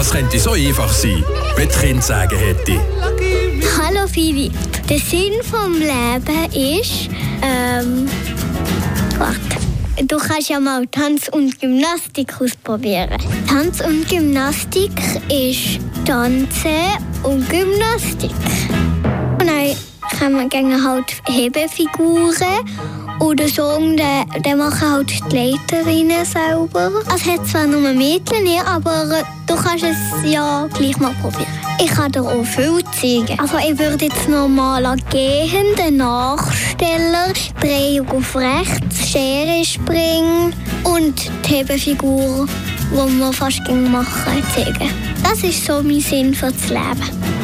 Es könnte so einfach sein, wie die Kinder sagen hätte. Hallo Philipp. Der Sinn vom Leben ist, ähm, warte. Du kannst ja mal Tanz und Gymnastik ausprobieren. Tanz und Gymnastik ist Tanzen und Gymnastik. Und dann kann man gerne halt Hebefiguren oder so, und dann, dann machen halt die Leiterinnen selber. Es hat zwar nur Mädchen, aber du kannst es ja gleich mal probieren. Ich kann dir auch viel zeigen. Also ich würde jetzt nochmal einen gehenden Nachsteller, Drehung auf rechts, Schere springen und die Hebefigur, die wir fast machen, zeigen. Das ist so mein Sinn für das Leben.